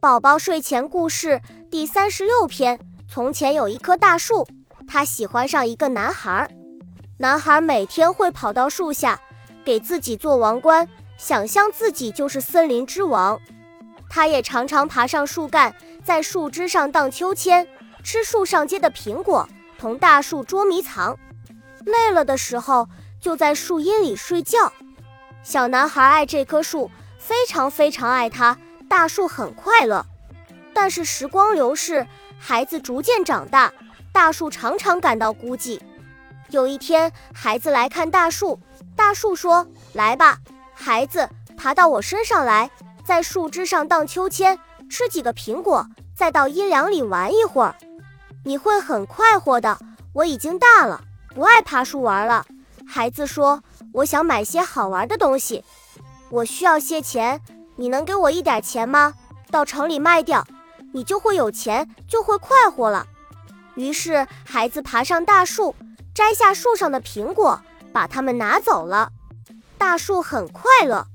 宝宝睡前故事第三十六篇：从前有一棵大树，它喜欢上一个男孩。男孩每天会跑到树下，给自己做王冠，想象自己就是森林之王。他也常常爬上树干，在树枝上荡秋千，吃树上结的苹果，同大树捉迷藏。累了的时候，就在树荫里睡觉。小男孩爱这棵树，非常非常爱它。大树很快乐，但是时光流逝，孩子逐渐长大，大树常常感到孤寂。有一天，孩子来看大树，大树说：“来吧，孩子，爬到我身上来，在树枝上荡秋千，吃几个苹果，再到阴凉里玩一会儿，你会很快活的。我已经大了，不爱爬树玩了。”孩子说：“我想买些好玩的东西，我需要些钱。”你能给我一点钱吗？到城里卖掉，你就会有钱，就会快活了。于是孩子爬上大树，摘下树上的苹果，把它们拿走了。大树很快乐。